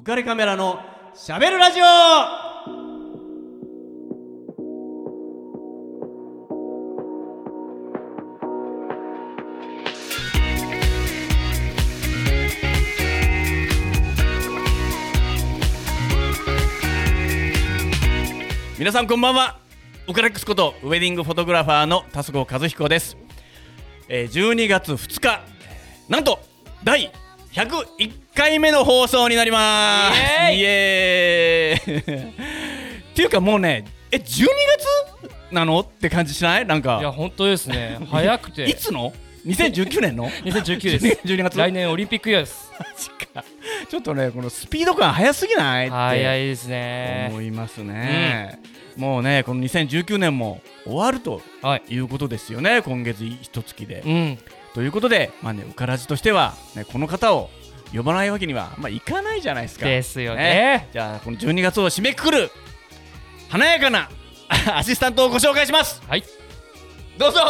浮かれカメラのしゃべるラジオ。皆さんこんばんは。ウカレックスことウェディングフォトグラファーの田底和彦です、えー、12月2日なんと第101回目の放送になります。イエーイ。っていうかもうねえ12月なの？って感じしない？なんか。いや本当ですね。早くて。いつの？2019年の？2019です。12月来年オリンピックイヤーです。マジか。ちょっとねこのスピード感早すぎない？って早いですね。思いますね、もうねこの2019年も終わるとはい。いうことですよね今月一月で、うんということでまあねうからじとしては、ね、この方を呼ばないわけにはまあいかないじゃないですか。ですよね。じゃあこの12月を締めくくる華やかなアシスタントをご紹介します。はい。どうぞ。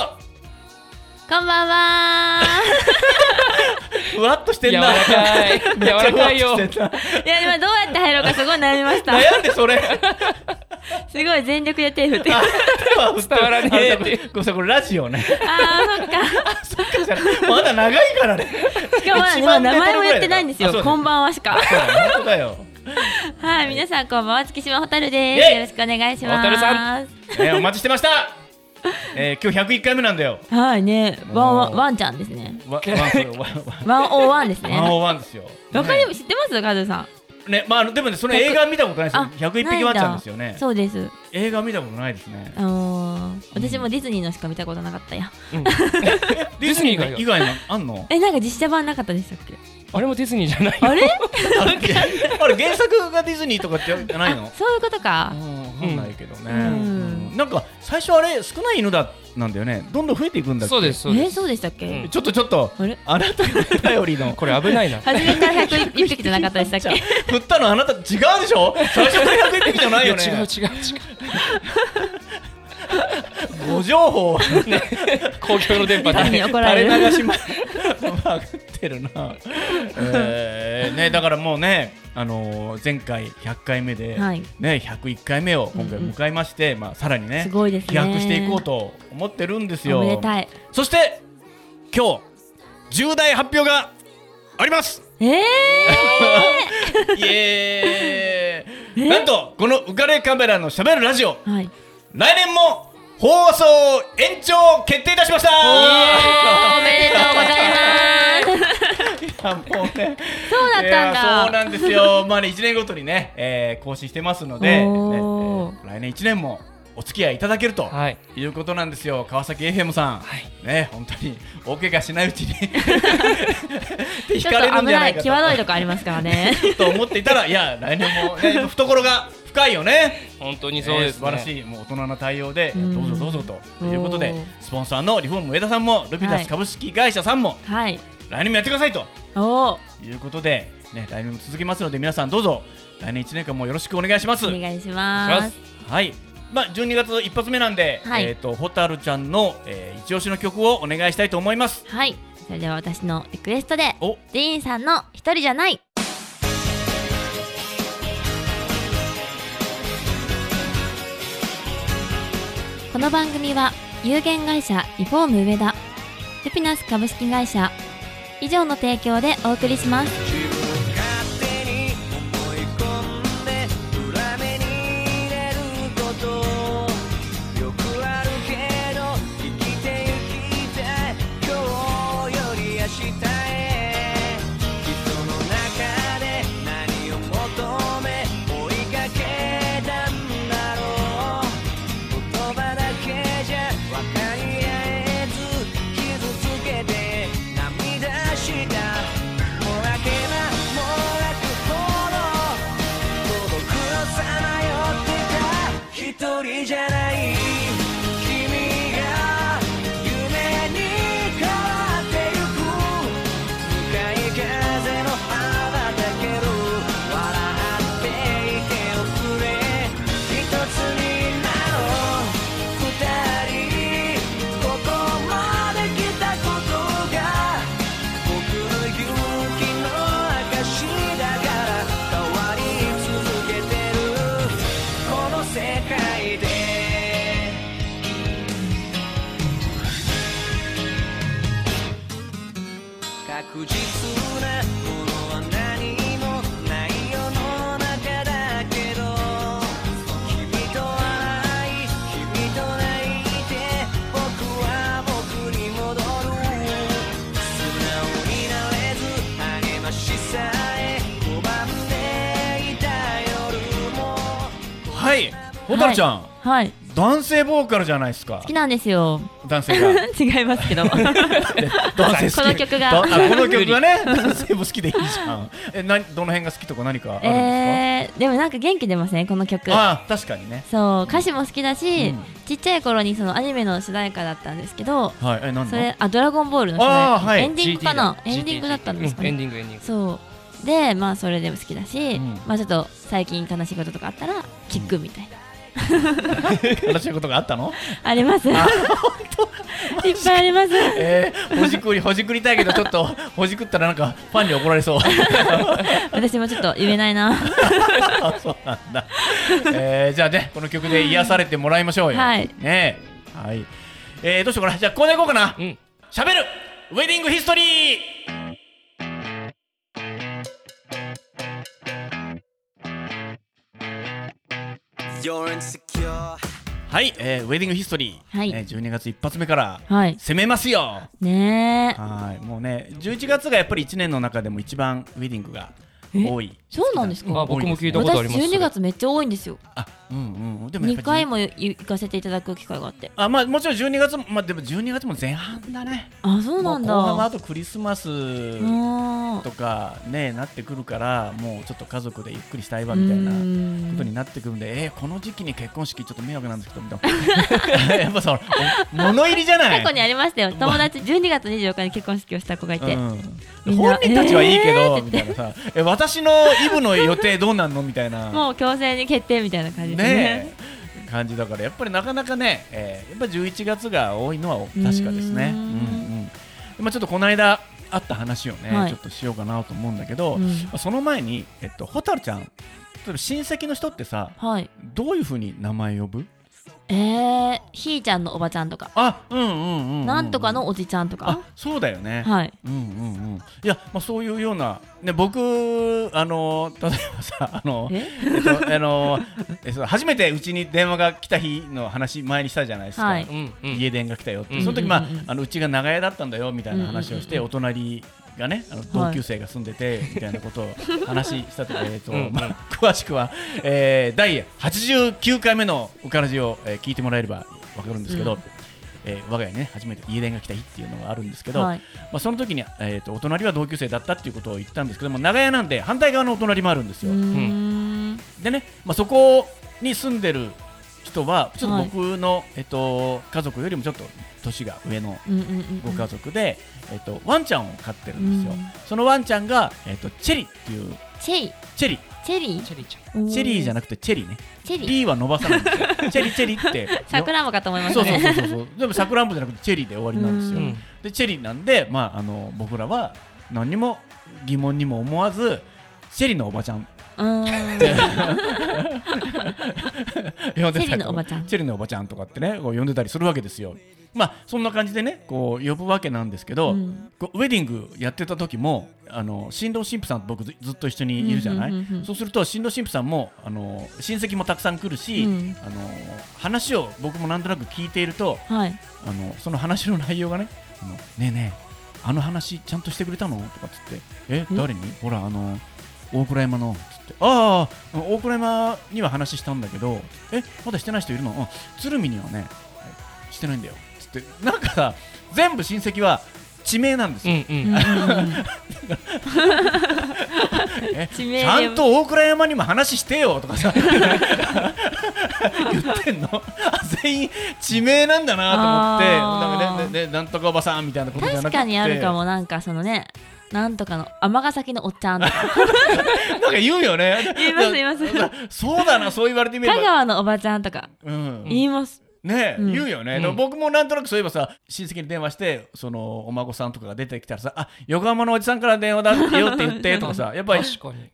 こんばんは。ふわっとしてんな。柔らかい。柔らかいよ。いや今どうやって入ろうかすごい悩みました。悩んでそれ すごい全力で手振って。あ伝わらねえって ごめんこれラジオね。ーそっか。そっかまだ長いからね。しかもまだ名前も言ってないんですよ。こんばんはしか。本当だよ。はい皆さんこんばんは月島ホタルですよろしくお願いします。ホタルさねお待ちしてました。えー今日101回目なんだよ。はいね。ワンワンワンちゃんですね。わワンワンワン。 one oh one ですね。 one oh one ですよ。わかり知ってます？カズさんねまあでもねその映画見たことないですよ。あ101匹ワンちゃんですよね。そうです。映画見たことないですね。あのー私もディズニーのしか見たことなかったや。ディズニーディズニー以外のあんの？えなんか実写版なかったでしたっけ？あれもディズニーじゃないあれ？あれ？原作がディズニーとかってじゃないの？そういうことか。うんわかんないけどね、うん。うん。なんか最初あれ少ない犬だなんだよね。どんどん増えていくんだっけ？そうですそうです。えそうでしたっけ、うん。ちょっとちょっとあれ？あなたが頼りの。これ危ないな。初めから101匹じゃなかったでしたっけ振ったのあなた違うでしょ？最初から100匹じゃないよね。いや違う違う違う。ご情報。公共の電波単にで怒られる。垂れ流しままくってるな、えーね、だからもうね、あのー前回100回目で、はい。ね、101回目を今回迎えまして、まあ、さらにねすごいですね。飛躍していこうと思ってるんですよ。そして今日重大発表があります。えー、イエーイ。なんとこの浮かれカメラのしゃべるラジオ。はい。来年も放送延長決定いたしましたおめでとうございますいやもうね。そうだったんいやそうだなんですよ。まあね1年ごとにね、えー更新してますので、ねえおーー来年1年もお付き合いいただけるとはい。いうことなんですよ。川崎 FM さん、ね本当に大怪我しないうちに。引 ちょかれっと危ないるんじゃないか際どいとこありますからね。と思っていたらいや来年も、ね、懐が深いよね。本当にそうですえー素晴らねしいもう大人な対応でうん。どうぞどうぞと。いうことでスポンサーのリフォーム上田さんもルピナはい。ス株式会社さんもはい。来年もやってくださいとおいうことで、ね、来年も続きますので皆さんどうぞ来年1年間もよろしくお願いします。お願いします。はい。まあ、12月一発目なんで、はい。えっ、と、ホタルちゃんの、えー、一押しの曲をお願いしたいと思います。はい。それでは私のリクエストでお、ディーンさんの一人じゃない。この番組は有限会社リフォーム上田ルピナス株式会社以上の提供でお送りします。たるちゃん、はい。男性ボーカルじゃないですか。好きなんですよ。男性が。違いますけど。男性好き。この曲が。この曲がね男性も好きでいいじゃん。えなどの辺が好きとか何かあるんですか、えー、でもなんか元気出ますねこの曲。ああ確かにね。そう歌詞も好きだし、うん。ちっちゃい頃にそのアニメの主題歌だったんですけどはい。え何の？それあドラゴンボールの主題歌、はい。エンディングかな？GT だエンディングだったんですかうんエンね、ディングエンディング。そう。でまあそれでも好きだし、うん。まあちょっと最近悲しいこととかあったら聞くみたいな、悲しいことがあったの？あります。いっぱいあります。えー、ほじくりほじくりたいけどちょっとほじくったらなんかファンに怒られそう。私もちょっと言えないな。あそうなんだ、えー、じゃあねこの曲で癒されてもらいましょうよ。はい。ね。えはい。えー、どうしようかな。じゃあこれでいこうかな。うん。しゃべる。ウェディングヒストリーはい、えー、ウェディングヒストリー、はい。えー、12月一発目からはい。攻めますよ。ねえ。はいもうね11月がやっぱり1年の中でも一番ウェディングが多いそうなんですか？あ僕も聞いたことあり私ます。12月めっちゃ多いんですよ。あうんうん。でもやっぱ2り回も行かせていただく機会があって。あまあもちろん12月もまあでも12月も前半だね。あそうなんだ。後半はあとクリスマスあとかねなってくるからもうちょっと家族でゆっくりしたいわみたいなことになってくるんで、えーこの時期に結婚式ちょっと迷惑なんですけどみたいな。やっぱその物入りじゃない。過去にありましたよ。友達12月24日に結婚式をした子がいて、本人たちはいいけど、えーみたいなさ。え私のイブの予定どうなんのみたいな。もう強制に決定みたいな感じですね。ねえ。感じだからやっぱりなかなかね、えーやっぱ11月が多いのは確かですね。うーん。うんちょっとこの間あった話をね、はい。ちょっとしようかなと思うんだけど、うん。まあ、その前に、えっと、蛍ちゃん例えば親戚の人ってさはい。どういうふうに名前呼ぶ？えー、ひーちゃんのおばちゃんとか、あうんうんうん、うん、なんとかのおじちゃんとあかそうだよね、はい。うんうんうんいや、まあ、そういうような、ね、僕あの例えばさあのえ？えっとあのえそう初めてうちに電話が来た日の話前にしたじゃないですか、はい。うんうん。家電が来たよって、うんその時まあうん。うんうんあのうちが長屋だったんだよみたいな話をして、うんうん。お隣がねあの同級生が住んでて、みたいなことを話したとえーと まあ、詳しくは、えー、第89回目の「うからじ」を、えー聞いてもらえればわかるんですけど、うん。えー我が家にね初めて家電が来た日っていうのがあるんですけど、はい。まあ、その時に、えー、とお隣は同級生だったっていうことを言ったんですけども長屋なんで反対側のお隣もあるんですよ。うーん。でね、まあ、そこに住んでる人はちょっとはい僕の、えっと、家族よりもちょっと年が上のうんうんうんご家族で、えっと、ワンちゃんを飼ってるんですよ、うんそのワンちゃんが、えっと、チェリっていうチェイチェリチェリー？チェリーちゃん。チェリーじゃななくてチェリね。チェリー。リーは伸ばさないんですよ。チェリチェリって。さくらんぼかと思いましそうそうそうそうそう。でもさくらんぼじゃなくてチェリで終わりなんですよ、うん。でチェリなんで、まあ、あの僕らは何にも疑問にも思わずチェリのおばちゃん呼ん でたりとかチェリのおばちゃん。チェリのおばちゃんとかってねこう呼んでたりするわけですよ。まあそんな感じでねこう呼ぶわけなんですけど、うん。ウェディングやってた時もあの新郎新婦さんと僕ずずっと一緒にいるじゃない、そうすると新郎新婦さんもあの親戚もたくさん来るし、うん。あの話を僕もなんとなく聞いているとはい。あのその話の内容がねあのねえねえあの話ちゃんとしてくれたの？とかっつってえ誰に？ほらあの大倉山のつって。ああ大倉山には話したんだけどえまだしてない人いるの？うん。鶴見にはねしてないんだよ。つってなんかさ全部親戚は地名なんですよ、ちゃんと大倉山にも話してよとかさ 言ってんの？あ全員地名なんだなと思って。なんかねねねなんとかおばさんみたいなことじゃなくて。確かにあるかも。なんかそのねなんとかの尼崎のおっちゃん。と かなんか言うよね。言います言います。だそうだな、そう言われてみれ香ば。川のおばちゃんとか。うん、言います。ねえ、うん。言うよね、うん。でも僕もなんとなくそういえばさ親戚に電話してそのお孫さんとかが出てきたらさ「あ横浜のおじさんから電話だよって言って」とかさやっぱり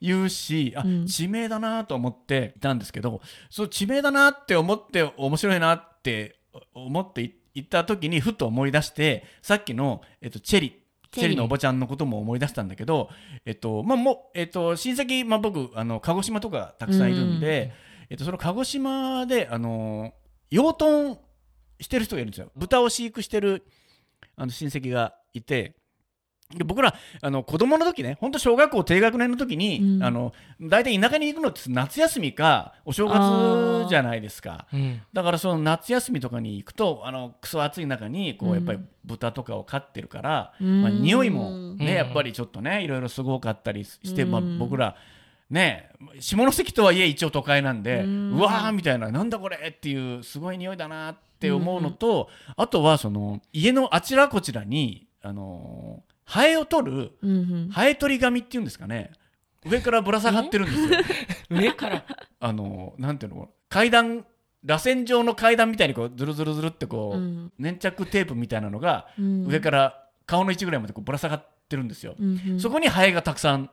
言うしあ、うん。地名だなと思っていたんですけどそう地名だなって思って面白いなって思ってい行った時にふと思い出してさっきの、えっと、チェリチチェリェリのおばちゃんのことも思い出したんだけど、えっとまあもえっと、親戚、まあ、僕あの鹿児島とかたくさんいるんで、えっと、その鹿児島であの養豚してる人がいるんですよ。豚を飼育してるあの親戚がいてで僕らあの子供の時ね本当小学校低学年の時に、うん。あの大体田舎に行くのって夏休みかお正月じゃないですか。うん。だからその夏休みとかに行くとあのクソ暑い中にこううんやっぱり豚とかを飼ってるから、うん。まあ、匂いもうん。ねやっぱりちょっとねいろいろすごかったりして、まあ、うん僕らね下関とはいえ一応都会なんで、ううんわーみたいななんだこれっていうすごい匂いだなって思うのと、あとはその家のあちらこちらにあのーハエを取るハエ取り紙っていうんですかね上からぶら下がってるんですよ。上からあのなんていうの階段螺旋状の階段みたいにこうズルズルズルってこう、うん粘着テープみたいなのがうん上から顔の位置ぐらいまでこうぶら下がってるんですよ。うんうんそこにハエがたくさん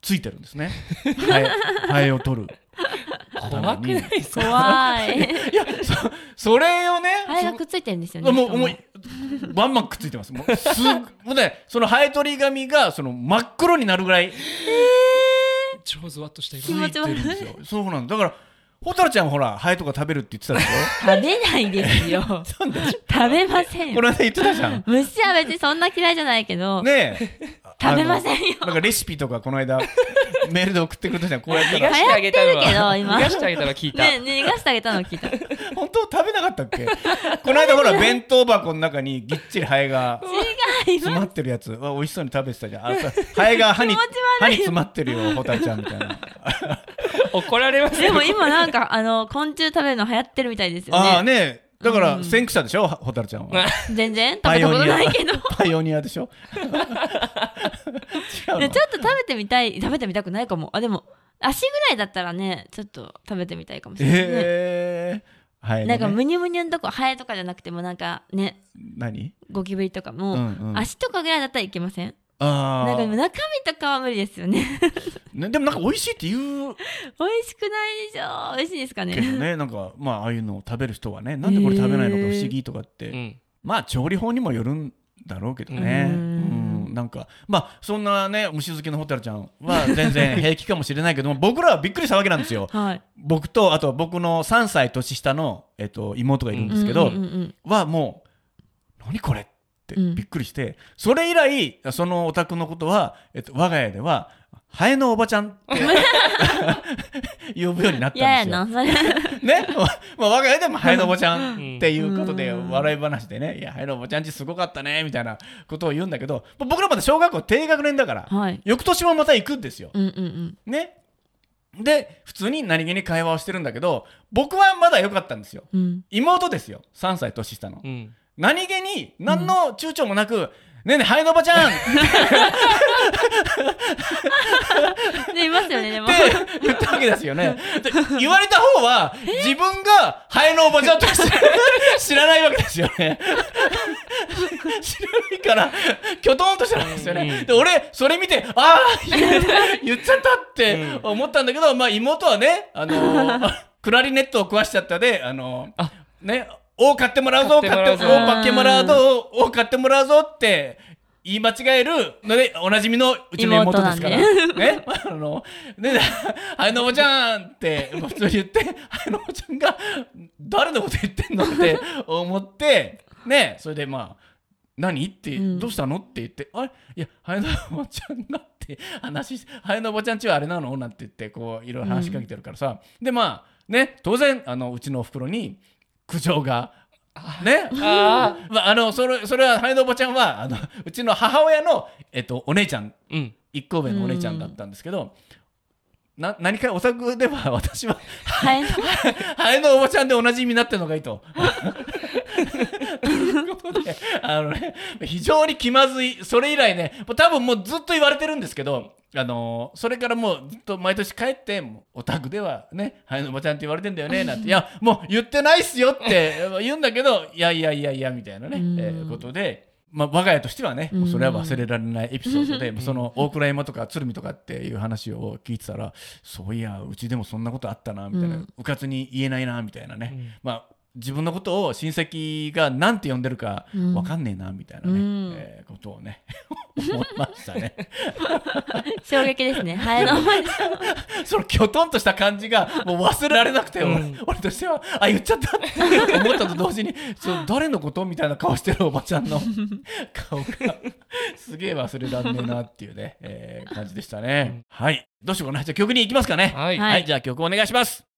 ついてるんですね。ハエハエを取る。怖くないですか？怖い。いやそそれをね？ハエがくっついてるんですよねも。うもうバンバンくっついてます。もうすもうねそのハエ取り紙がその真っ黒になるぐらい。超ズワッとした気色ついて持ち悪い。るんですよ。そうなんだ。だからホタルちゃんほらハエとか食べるって言ってたでし食べないですよ。食べませょ。ん。この間言ってたじゃん。虫は別にそんな嫌いじゃないけど、ねえ。食べませんよ。なんかレシピとかこの間 メールで送ってくれたじゃん。こうやったら逃がしてあげたのは逃がしてあげたのは聞いた、ねね逃がしてあげたの聞いた。本当食べなかったっけ？この間ほら弁当箱の中にぎっちりハエが詰まってるやつ。わ美味しそうに食べてたじゃん。あさハエが歯に歯に詰まってるよホタルちゃんみたいな 怒られますよ。でも今なんかあの昆虫食べるの流行ってるみたいですよね。ああねだからうん先駆者でしょ？ホタルちゃんは。全然？食べたことないけど。パイオニアでしょ？ちょっと食べてみたい食べてみたくないかも。あでも足ぐらいだったらねちょっと食べてみたいかもしれない。ね、ええハエのね。なんかむにゅむにゅんとこハエとかじゃなくてもなんかね何？ゴキブリとかも、うんうん。足とかぐらいだったらいけません？あなんかでもー中身とかは無理ですよね。ねでもなんか美味しいって言う。美味しくないでしょ美味しいですかけどねねなんかまあああいうのを食べる人はねなんでこれ食べないのか不思議とかって、うん。まあ調理法にもよるんだろうけどね。ううんん、なんかまあそんなね虫好きのホタルちゃんは全然平気かもしれないけども僕らはびっくりしたわけなんですよ。はい。僕とあと僕の3歳年下の、えっと、妹がいるんですけど、うんうんうんうんはもう何これ？ってうんびっくりして、それ以来そのお宅のことは、えっと、我が家ではハエのおばちゃんって 呼ぶようになったんですよ。ね、まあ、我が家でもハエのおばちゃんっていうことでうん笑い話でね、いや、ハエのおばちゃんちすごかったねみたいなことを言うんだけど、僕らまだ小学校低学年だから、はい翌年もまた行くんですよ。うんうんうんね。で、普通に何気に会話をしてるんだけど、僕はまだ良かったんですよ。うん妹ですよ、3歳年下の。うん何気に何の躊躇もなく、ねえねえ、ハエのおばちゃんっでいますよねでもて言ったわけですよね。で言われた方は、自分がハエのおばちゃんと知ら知らないわけですよね。知らないから、きょとんとしてるんですよね。で、俺、それ見て、ああ、言言っちゃったって思ったんだけど、まあ、妹はね、あのー クラリネットを壊しちゃったで、あのーあね、を買ってもらうぞ、買ってもらうぞ。を買ってもらうぞ、を買ってもらうぞって言い間違えるので、おなじみのうちの妹ですから。妹ね、あの、ね、ハエのおばちゃんって普通に言って、ハエのおばちゃんが誰のこと言ってんのって思って、ね、それでまあ、何？って、うん。どうしたの？って言って、あれ？いや、ハエのおばちゃんがって話して、ハエのおばちゃんちはあれなの？なんて言って、こう、いろいろ話しかけてるからさ、で、まあ、ね、当然、あの、うちのおふくろに苦情が、ね、あまあ、あのそれそれはハエのおばちゃんはあの うちの母親の、えっと、お姉ちゃん。ーうん。一個上のお姉ちゃんだったんですけど、な何かお宅では 私はハエのおばちゃん。で同じ意味になってるのがいいと。ことであの、ね、非常に気まずい。それ以来ねもう多分もうずっと言われてるんですけど。あのそれからもうずっと毎年帰ってお宅ではねハエのおばちゃんって言われてんだよね なんて。いやもう言ってないっすよって 言うんだけどいやいやいやいやみたいなね、うん。えーことでまあ、我が家としてはね、それは忘れられないエピソードで、ん その大倉山とか鶴見とかっていう話を聞いてたら、そういや、うちでもそんなことあったなみたいな、うかつに言えないなみたいなね、うん。まあ、自分のことを親戚が何て呼んでるかうんわかんねえなみたいなね、うんえーことをね 思いましたね。衝撃ですね。ハエの前で。そのきょとんとした感じがもう忘れられなくて、俺うん俺としてはあ言っちゃったって思ったと同時にその誰のことみたいな顔してるおばちゃんの顔がすげえ忘れらんねえなっていうね、えー感じでしたね。はいどうしようかなじゃあ曲に行きますかね。はい。ははいい、じゃあ曲お願いします。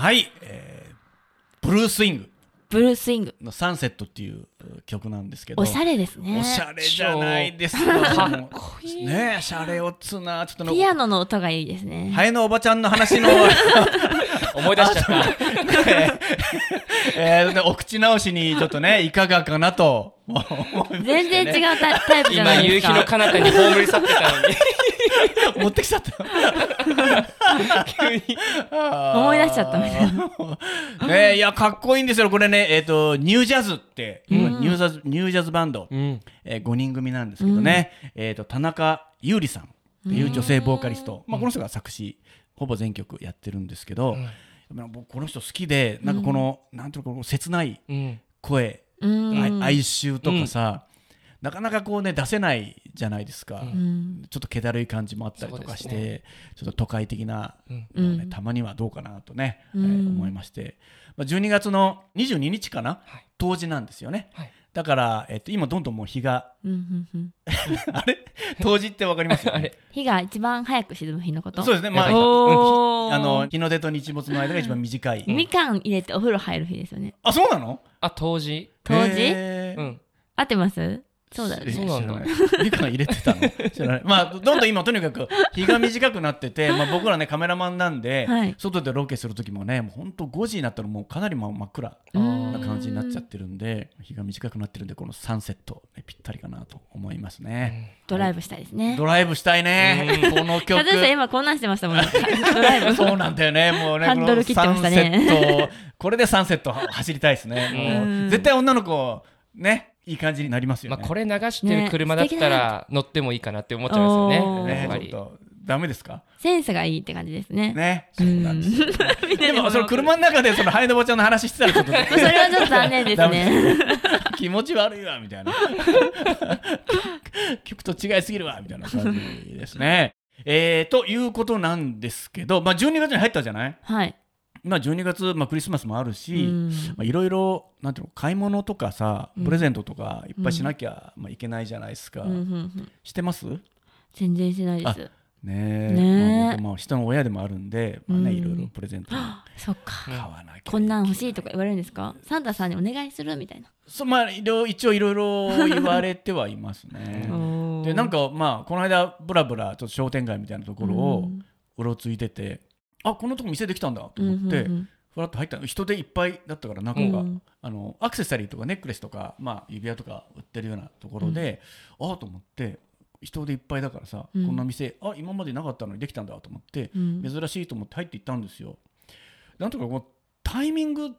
はい、えーブルースイングブルースイング。のサンセットっていう曲なんですけどおしゃれですねお。しゃれじゃないですか かっこいい。ねえシャレオツなちょっとのピアノの音がいいですね。ハエのおばちゃんの話の 思い出しちゃった。えーでお口直しにちょっとねいかがかなと思いましてね全然違うタタイプじゃな今、いですか。夕日の彼方に葬り去ってたのに。持ってきちゃった。急に。思い出しちゃったみたいな。ねえいやかっこいいんですよ。これねえっ、とニュージャズって、うん。ニュージャズニュージャズバンド、うん。えー、5人組なんですけどね、えっ、と田中優里さんっていう女性ボーカリスト、まあ、この人が作詞ほぼ全曲やってるんですけど、まあ僕この人好きでなんかこの、なんていうのこの切ないうん。声、うん。あ哀愁とかさ、なかなかこうね出せないじゃないですか、うん。ちょっと気だるい感じもあったりとかして、そうでちょっと都会的なうん。ねうん。たまにはどうかなとね、えーうん思いまして、まあ、12月の22日かな、はい。当時なんですよね。はい。だから、えっと、今どんどんもう日がうんうんうん。あれ？冬至ってわかりますよ、ね、あれ？日が一番早く沈む日のこと？そうですね。まああの日の出と日没の間が一番短い、みかん入れてお風呂入る日ですよね。あそうなの？あ、冬至へー。うん。合ってます？そうだよね。そうなんだ。知らない。みかん入れてたの？知らない。まあどんどん今とにかく日が短くなってて、まあ、僕らねカメラマンなんで、はい。外でロケする時もねもうほんと5時になったらもうかなり真真っ暗うんな感じになっちゃってるんで日が短くなってるんでこのサンセット、ね、ぴったりかなと思いますね、ドライブしたいですね。ドライブしたいね。この曲。カズさん今こんなんしてましたもんね。ドライブ。そうなんだよね。もうねハンドル切ってましたね。このサンセットこれでサンセット走りたいですね。絶対女の子ねいい感じになりますよね、まあ、これ流してる車だったねら乗ってもいいかなって思っちゃいますよね。ね。やっぱり。ちょっとダメですか？センスがいいって感じですね。ね。うそうんなんですでも その車の中でそのハイノボちゃんの話してたらちょっと それはちょっと残念ですダね気持ち悪いわみたいな。曲と違いすぎるわみたいな感じですね。えー、ということなんですけど、まあ、12月に入ったじゃない？はいまあ、12月、まあ、クリスマスもあるうし、ん。まあ、いろいろなんていうの買い物とかさうん。プレゼントとかいっぱいしなきゃ、まあ、いけないじゃないですか、してます？ね全然しないです。え。ねえ。まあ、人の親でもあるんで、まあねうん。いろいろプレゼントそっか。買わなきゃこんなん欲しいとか言われるんですか？サンタさんにお願いするみたいな。そうまあいろ一応いろいろ言われてはいますね。でなんかまあこの間ブラブラちょっと商店街みたいなところをうろついてて、あこのとこ店できたんだと思って、うんふらっと入ったの。人でいっぱいだったから中が、うん。あのアクセサリーとかネックレスとか、まあ、指輪とか売ってるようなところで、ああと思って人でいっぱいだからさ、うん。こんな店あ今までなかったのにできたんだと思って、うん。珍しいと思って入っていったんですよ。なんとかこうタイミングっ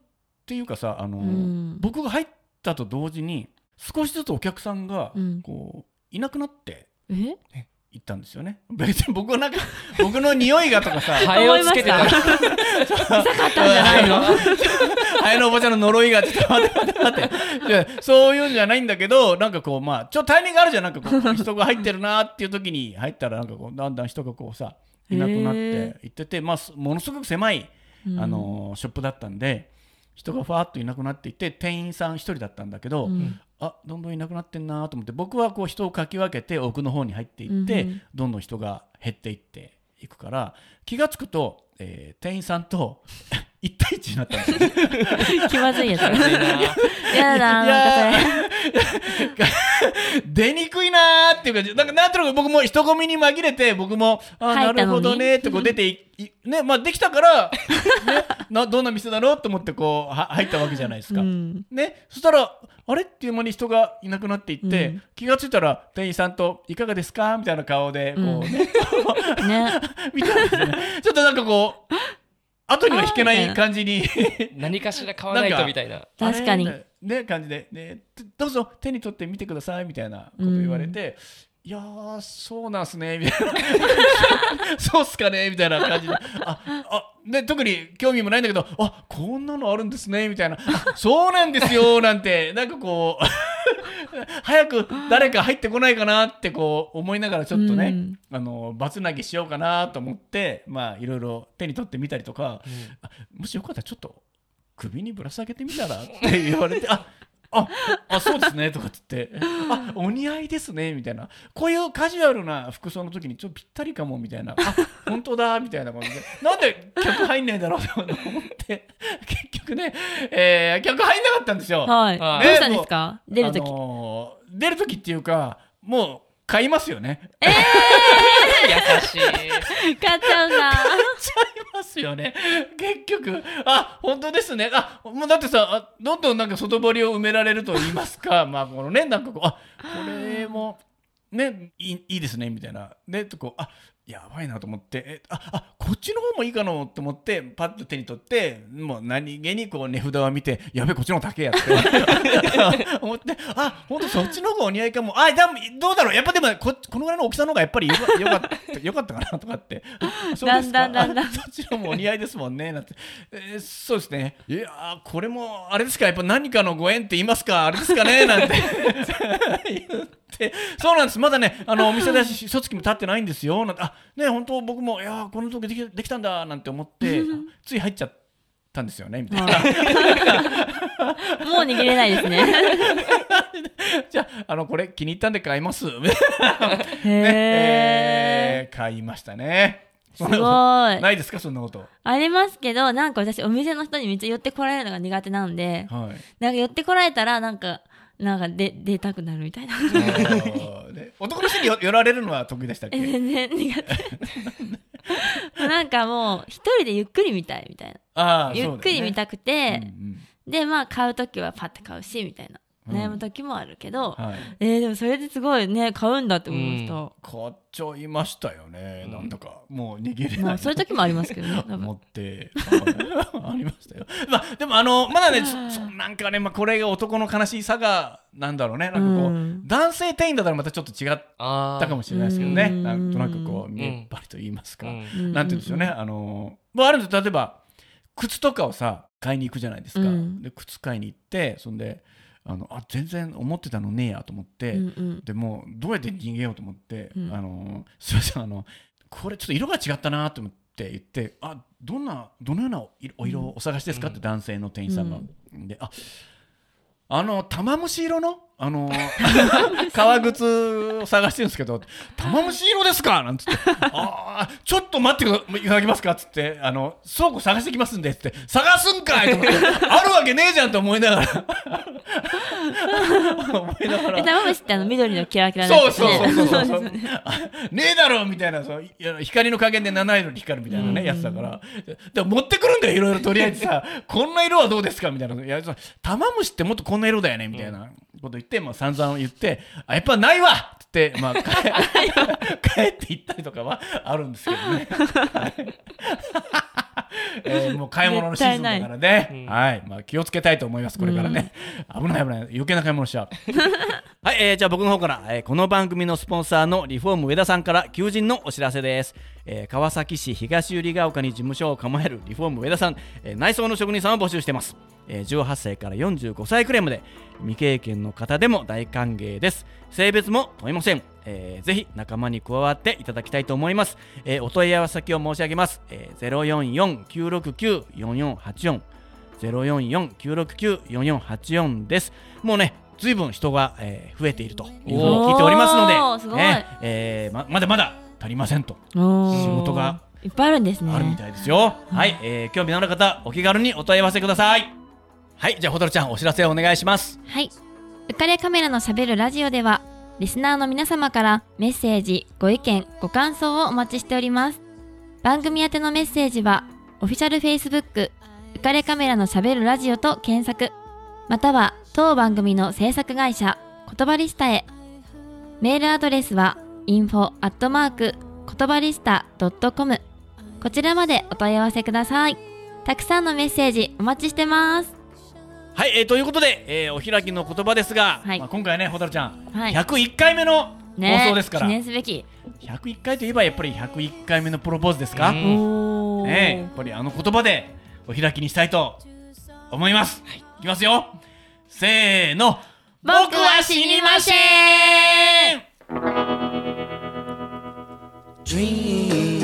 ていうかさあの、うん。僕が入ったと同時に少しずつお客さんがうん。こういなくなってえ？行ったんですよね。別に僕はなんか僕の匂いがとかさ ハエをつけてた。臭かったんじゃないの？ハエのおばちゃんの呪いがちょっと待って待って待って。そういうんじゃないんだけどなんかこうまあちょっとタイミングあるじゃん。なんかこう 人が入ってるなっていう時に入ったらなんかこうだんだん人がこうさいなくなっていっててまあすものすごく狭いあのショップだったんで人がファーっといなくなっていて店員さん一人だったんだけど、うんあどんどんいなくなってんなと思って僕はこう人をかき分けて奥の方に入っていって、うんうん。どんどん人が減っていっていくから気が付くと、えー店員さんと1対1になったんですよね。気まずいやつ。やだいな出にくいなーっていうかなんかなんとなく僕も人混みに紛れて僕もあなるほどねってこう出ていいねまあできたから、ね、などんな店だろうと思ってこうは入ったわけじゃないですか。うん。ね、そしたらあれ？っていう間に人がいなくなっていって、うん。気がついたら店員さんと「いかがですか?」みたいな顔でこうね、ね。見たんですよね。ちょっとなんかこう後には引けない感じに。何かしら買わないとみたいな。確かに。ね感じで、ね、どうぞ手に取ってみてくださいみたいなこと言われて、いやーそうなんすねみたいな。そうっすかねみたいな感じで。ああで特に興味もないんだけどあこんなのあるんですねみたいなあそうなんですよなんてなんかこう 早く誰か入ってこないかなってこう思いながらちょっとね、うん。あのバツナギしようかなと思ってまあいろいろ手に取ってみたりとか、あもしよかったらちょっと首にぶら下げてみたらって言われてあああそうですねとかっつって。あお似合いですねみたいな。こういうカジュアルな服装の時にちょっとぴったりかもみたいな。あ本当だみたいな感じで。なんで客入んないんだろうと思って。結局ね、えー客入んなかったんですよ。はい。どはい。うしたんですか？出るときあのー出る時っていうかもう買いますよね。優しい。買っちゃうんだ。ちゃいますよね。結局あ本当ですね。あもうだってさあどんどんなんか外堀を埋められると言いますか。まあこのねなんかこうあこれもねいいいいですねみたいな。ねとこうあやばいなと思ってえああこっちの方もいいかなと思ってパッと手に取ってもう何気にこう値札を見てやべこっちの方高えやって。思ってあ本当そっちの方がお似合いかも。あでもどうだろう。やっぱでもここのぐらいの大きさの方がやっぱりよかよかったよかったかなとかって。あそうですか？だんだんだんだん。あそっちの方もお似合いですもんねなんて、えーそうですね。いやーこれもあれですか？やっぱ何かのご縁って言いますか？あれですかね？なんて言ってそうなんです。まだねあのお店だし一月も経ってないんですよ。なんてあね本当僕もいやーこの時できできたんだなんて思って つい入っちゃったんですよねみたいな、はい もう逃げれないですね。じゃああのこれ気に入ったんで買います。ねへえー買いましたね。ー。すごい。ないですかそんなこと。ありますけど、なんか私お店の人にめっちゃ寄ってこられるのが苦手なんで、はい。なんか寄ってこられたらなんか、なんかで出たくなるみたいな。ね男の人によ寄られるのは得意でしたっけ？え全然苦手。なんかもう一人でゆっくり見たいみたいな。ああゆっくり見たくて、うんうんでまあ買う時はパッて買うしみたいなうん悩む時もあるけど、はい。えーでもそれですごいね買うんだって思いました、買っちゃいましたよね、なんだかもう逃げれない、まあそういう時もありますけどね 多持分って ありましたよ。まあでもあのまだねそそなんかねまあこれが男の悲しいさがなんだろうね。なんかこう、うん。男性店員だったらまたちょっと違っあたかもしれないですけどね。うん。なんとなくこう見えっ張りと言いますか、うん。なんて言うんでしょうね、あのもうあるんです例えば靴とかをさ買いに行くじゃないですか、うん。で靴買いに行ってそんであのあ全然思ってたのねえやと思って、うんうん。でもうどうやって逃げようと思って、うん。あのすいませんあのこれちょっと色が違ったなと思って言ってあどんなどのようなお色をお探しですかって男性の店員さんが、でああの玉虫色のあの 革靴を探してるんですけど玉虫色ですか？なんつってあーちょっと待ってくだいただけますか？っつって。あの倉庫探してきますんで。っつって探すんかい？と思ってあるわけねえじゃんと思いながら。思いながら。え玉虫ってあの緑のキラキラのやつそうそうそうそうそう。ねあねえだろみたいな。そう光の加減で七色に光るみたいなね、やつだから。ででも持ってくるんだよいろいろとりあえずさ。こんな色はどうですか？みたいな。いや玉虫ってもっとこんな色だよねみたいなこと言って、まあ、散々言ってあやっぱないわ!って言って、まあ、帰帰って行ったりとかはあるんですけどね。はい。えーもう買い物のシーズンだからね、うん。はい。まあ、気をつけたいと思いますこれからね、危ない危ない。余計な買い物しちゃう。はい、えーじゃあ僕の方から、えーこの番組のスポンサーのリフォーム上田さんから求人のお知らせです、えー川崎市東百合ヶ丘に事務所を構えるリフォーム上田さん、えー内装の職人さんを募集しています、えー18歳から45歳くらいまで未経験の方でも大歓迎です。性別も問いません、えーぜひ仲間に加わっていただきたいと思います、えーお問い合わせ先を申し上げます、えー、044-969-4484 044-969-4484です。もうね随分人が、えー増えているというふうに聞いておりますのでねえーままだまだ足りませんと。仕事がいっぱいあるんですね。あるみたいですよ、はい、えー興味のある方お気軽にお問い合わせくださいはいじゃあほちゃんお知らせお願いしますはい。浮かれカメラのしゃべるラジオでは、リスナーの皆様からメッセージ、ご意見、ご感想をお待ちしております。番組宛てのメッセージは、オフィシャル Facebook、浮かれカメラのしゃべるラジオと検索、または当番組の制作会社、言葉リスタへ。メールアドレスは、info アットマーク言葉リスタ .com こちらまでお問い合わせください。たくさんのメッセージお待ちしてます。はい、えーということで、えーお開きの言葉ですが、はい。まあ、今回ねほたるちゃん、はい。101回目のね放送ですから、記念すべき。101回といえばやっぱり101回目のプロポーズですか、うん。ねやっぱりあの言葉でお開きにしたいと思います、い、きますよ。せーの。僕は死にません。Dream